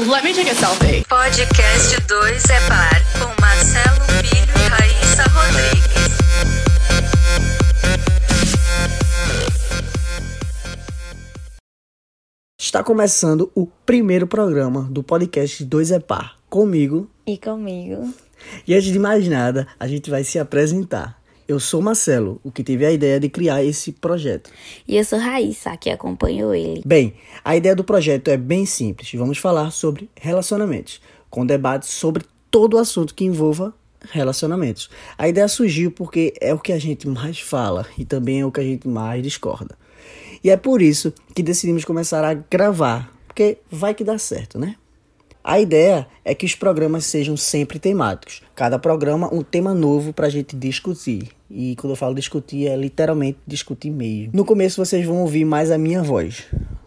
Let me take a selfie. Podcast 2 é par, com Marcelo Filho e Raíssa Rodrigues. Está começando o primeiro programa do podcast Dois é Par, comigo. E comigo. E antes de mais nada, a gente vai se apresentar. Eu sou Marcelo, o que teve a ideia de criar esse projeto. E eu sou Raíssa, que acompanhou ele. Bem, a ideia do projeto é bem simples. Vamos falar sobre relacionamentos, com debates sobre todo o assunto que envolva relacionamentos. A ideia surgiu porque é o que a gente mais fala e também é o que a gente mais discorda. E é por isso que decidimos começar a gravar, porque vai que dá certo, né? A ideia é que os programas sejam sempre temáticos. Cada programa um tema novo para a gente discutir. E quando eu falo discutir, é literalmente discutir mesmo. No começo vocês vão ouvir mais a minha voz.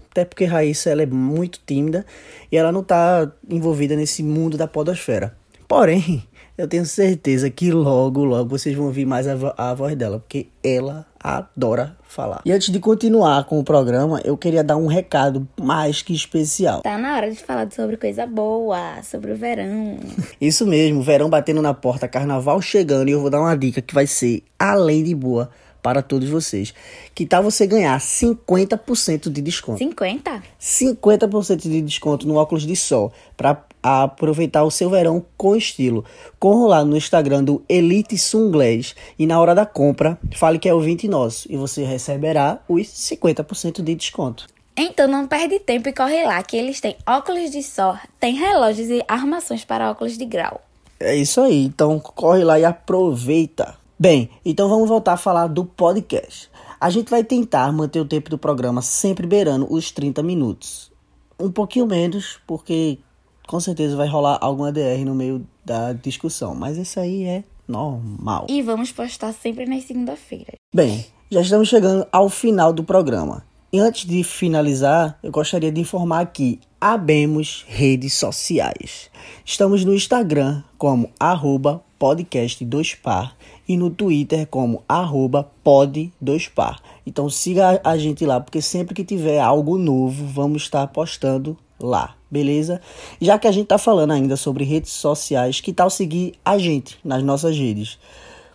Até porque Raíssa ela é muito tímida e ela não está envolvida nesse mundo da podosfera. Porém, eu tenho certeza que logo, logo vocês vão ouvir mais a, vo a voz dela, porque ela adora falar. E antes de continuar com o programa, eu queria dar um recado mais que especial. Tá na hora de falar sobre coisa boa, sobre o verão. Isso mesmo, verão batendo na porta, carnaval chegando, e eu vou dar uma dica que vai ser além de boa para todos vocês. Que tal você ganhar 50% de desconto? 50? 50% de desconto no óculos de sol para aproveitar o seu verão com estilo. Corra lá no Instagram do Elite Sunglass e na hora da compra fale que é ouvinte nosso e você receberá os 50% de desconto. Então não perde tempo e corre lá que eles têm óculos de sol, tem relógios e armações para óculos de grau. É isso aí, então corre lá e aproveita. Bem, então vamos voltar a falar do podcast. A gente vai tentar manter o tempo do programa sempre beirando os 30 minutos. Um pouquinho menos, porque com certeza vai rolar alguma DR no meio da discussão, mas isso aí é normal. E vamos postar sempre nas segunda-feiras. Bem, já estamos chegando ao final do programa. E antes de finalizar, eu gostaria de informar que abemos redes sociais. Estamos no Instagram como arroba podcast 2par e no Twitter como arroba pod2par. Então siga a gente lá, porque sempre que tiver algo novo, vamos estar postando lá, beleza? Já que a gente tá falando ainda sobre redes sociais, que tal seguir a gente nas nossas redes?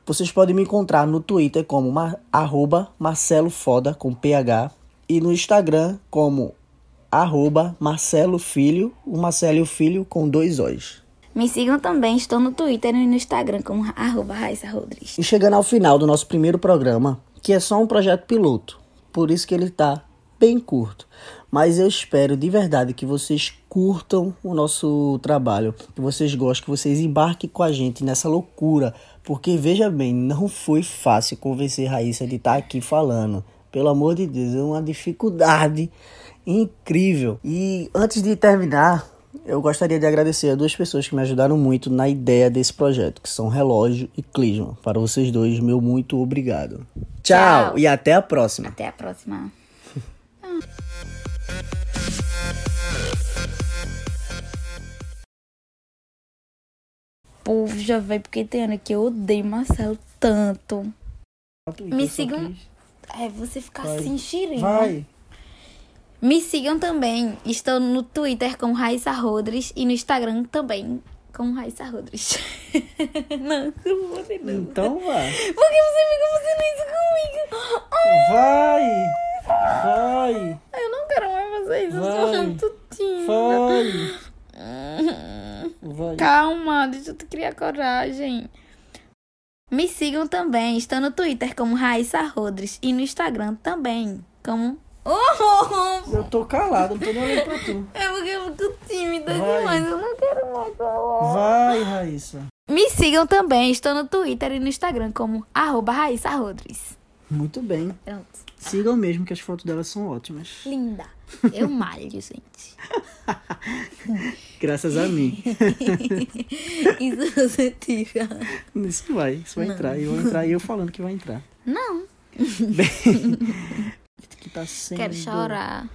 Vocês podem me encontrar no Twitter como mar, arroba com PH e no Instagram como arroba o Marcelo Filho com dois O's. Me sigam também, estou no Twitter e no Instagram como arroba Rodrigues. E chegando ao final do nosso primeiro programa, que é só um projeto piloto, por isso que ele tá bem curto. Mas eu espero de verdade que vocês curtam o nosso trabalho, que vocês gostem, que vocês embarquem com a gente nessa loucura, porque veja bem, não foi fácil convencer Raíssa de estar aqui falando. Pelo amor de Deus, é uma dificuldade incrível. E antes de terminar, eu gostaria de agradecer a duas pessoas que me ajudaram muito na ideia desse projeto, que são Relógio e Clisman. Para vocês dois, meu muito obrigado. Tchau, Tchau. e até a próxima. Até a próxima. Povo já veio porque tem ano que eu odeio Marcelo tanto. Me sigam. É, você ficar Vai. assim, xirindo. Vai. Me sigam também. Estou no Twitter com Raíssa Rodrigues e no Instagram também com Raíssa Rodrigues. não, não vou fazer não. Então vai. Por que você fica fazendo isso comigo? Ai, Vai. Vai. eu não quero mais fazer isso. Eu Vai. sou muito tímida. Vai. Vai. Calma, deixa eu criar coragem. Me sigam também. Estou no Twitter como Raíssa Rodrigues e no Instagram também como... Eu tô calado, não tô nem olhando pra tu. é porque eu fico tímida Vai. demais. Eu não quero mais falar. Vai, Raíssa. Me sigam também. Estou no Twitter e no Instagram como arroba Raíssa Rodrigues. Muito bem. Pronto. Sigam mesmo que as fotos delas são ótimas. Linda. Eu malho, gente. Graças a mim. Isso você tira. Isso vai, isso vai entrar. E eu vou entrar e eu falando que vai entrar. Não. Bem, que tá sendo. Quero chorar.